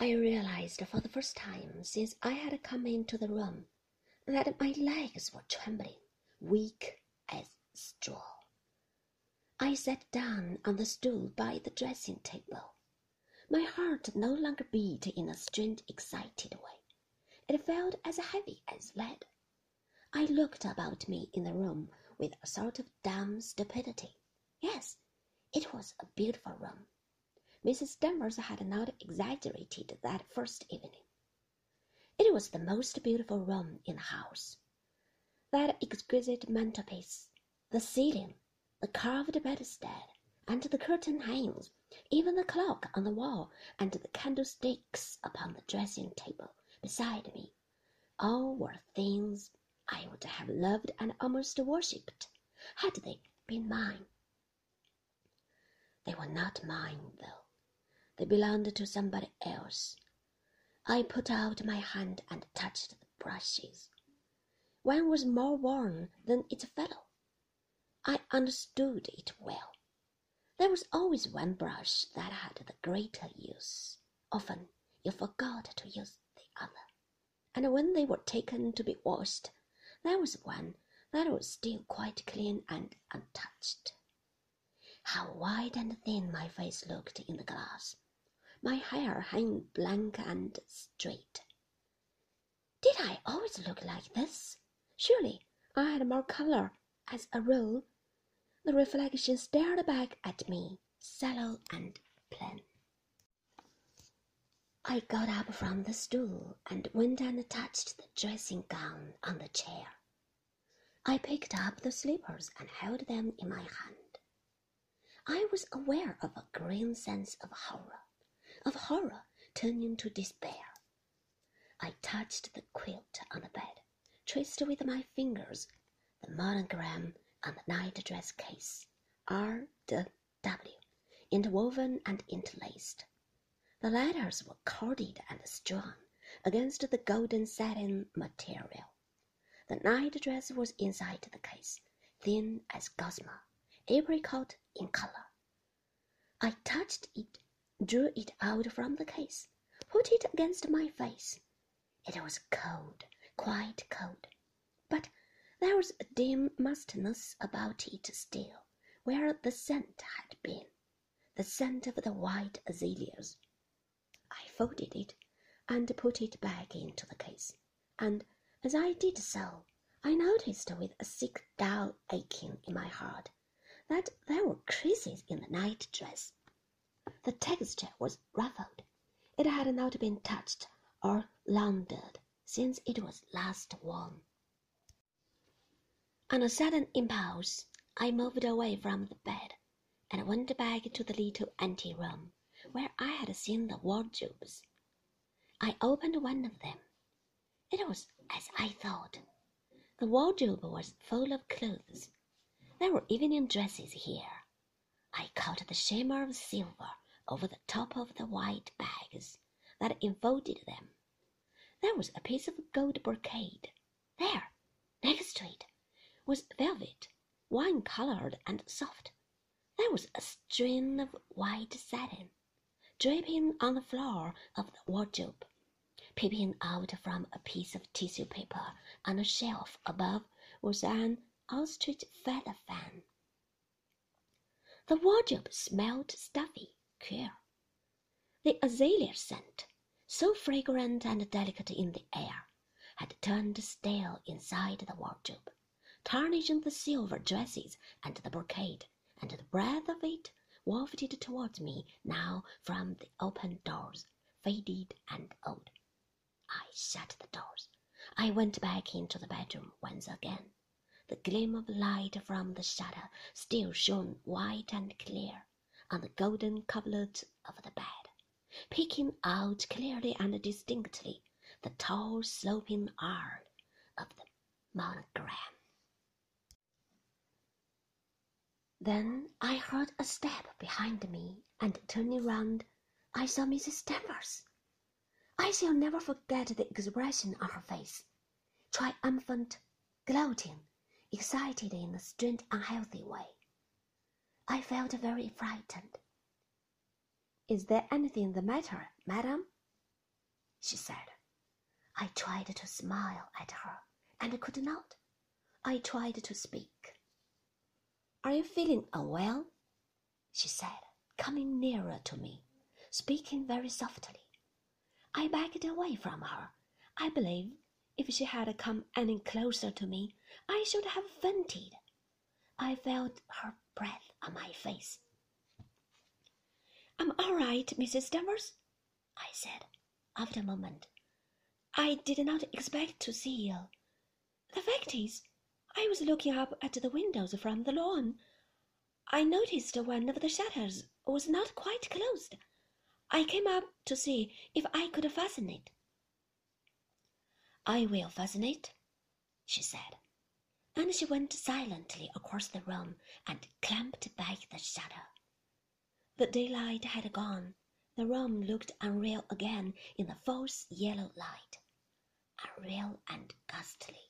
I realized for the first time since I had come into the room that my legs were trembling, weak as straw. I sat down on the stool by the dressing table. My heart no longer beat in a strange, excited way. It felt as heavy as lead. I looked about me in the room with a sort of dumb stupidity. Yes, it was a beautiful room. Mrs. Danvers had not exaggerated that first evening. It was the most beautiful room in the house. That exquisite mantelpiece, the ceiling, the carved bedstead, and the curtain hangings, even the clock on the wall and the candlesticks upon the dressing table beside me, all were things I would have loved and almost worshipped had they been mine. They were not mine, though. They belonged to somebody else. I put out my hand and touched the brushes. One was more worn than its fellow. I understood it well. There was always one brush that had the greater use. Often you forgot to use the other. And when they were taken to be washed, there was one that was still quite clean and untouched. How white and thin my face looked in the glass, my hair hanging blank and straight. Did I always look like this? Surely I had more color as a rule. The reflection stared back at me, sallow and plain. I got up from the stool and went and touched the dressing gown on the chair. I picked up the slippers and held them in my hand. I was aware of a grim sense of horror, of horror turning into despair. I touched the quilt on the bed, traced with my fingers the monogram on the night dress case, R. D. W., interwoven and interlaced. The letters were corded and strung against the golden satin material. The night dress was inside the case, thin as gossamer, apricot in color. I touched it, drew it out from the case, put it against my face. It was cold, quite cold, but there was a dim mustiness about it still, where the scent had been, the scent of the white azaleas. I folded it and put it back into the case, and as I did so, I noticed with a sick dull aching in my heart that there were creases in the night dress. The texture was ruffled. It had not been touched or laundered since it was last worn. On a sudden impulse, I moved away from the bed and went back to the little ante room where I had seen the wardrobes. I opened one of them. It was as I thought. The wardrobe was full of clothes. There were evening dresses here. I caught the shimmer of silver over the top of the white bags that enfolded them. There was a piece of gold brocade. There, next to it, was velvet, wine colored and soft. There was a string of white satin draping on the floor of the wardrobe. Peeping out from a piece of tissue paper on a shelf above was an ostrich feather fan. The wardrobe smelled stuffy, queer. The azalea scent, so fragrant and delicate in the air, had turned stale inside the wardrobe, tarnishing the silver dresses and the brocade, and the breath of it wafted towards me now from the open doors, faded and old. I shut the doors. I went back into the bedroom once again. The gleam of light from the shutter still shone white and clear on the golden coverlet of the bed, picking out clearly and distinctly the tall sloping R of the monogram. Then I heard a step behind me, and turning round, I saw Mrs. Danvers. I shall never forget the expression on her face triumphant, gloating, excited in a strange, unhealthy way. I felt very frightened. Is there anything the matter, madam? she said. I tried to smile at her and could not. I tried to speak. Are you feeling unwell? she said, coming nearer to me, speaking very softly. I backed away from her. I believe if she had come any closer to me, I should have fainted. I felt her breath on my face. I'm all right, Mrs. Danvers, I said, after a moment. I did not expect to see you. The fact is, I was looking up at the windows from the lawn. I noticed one of the shutters was not quite closed. I came up to see if I could fasten it. I will fasten it, she said, and she went silently across the room and clamped back the shutter. The daylight had gone. The room looked unreal again in the false yellow light, unreal and ghastly.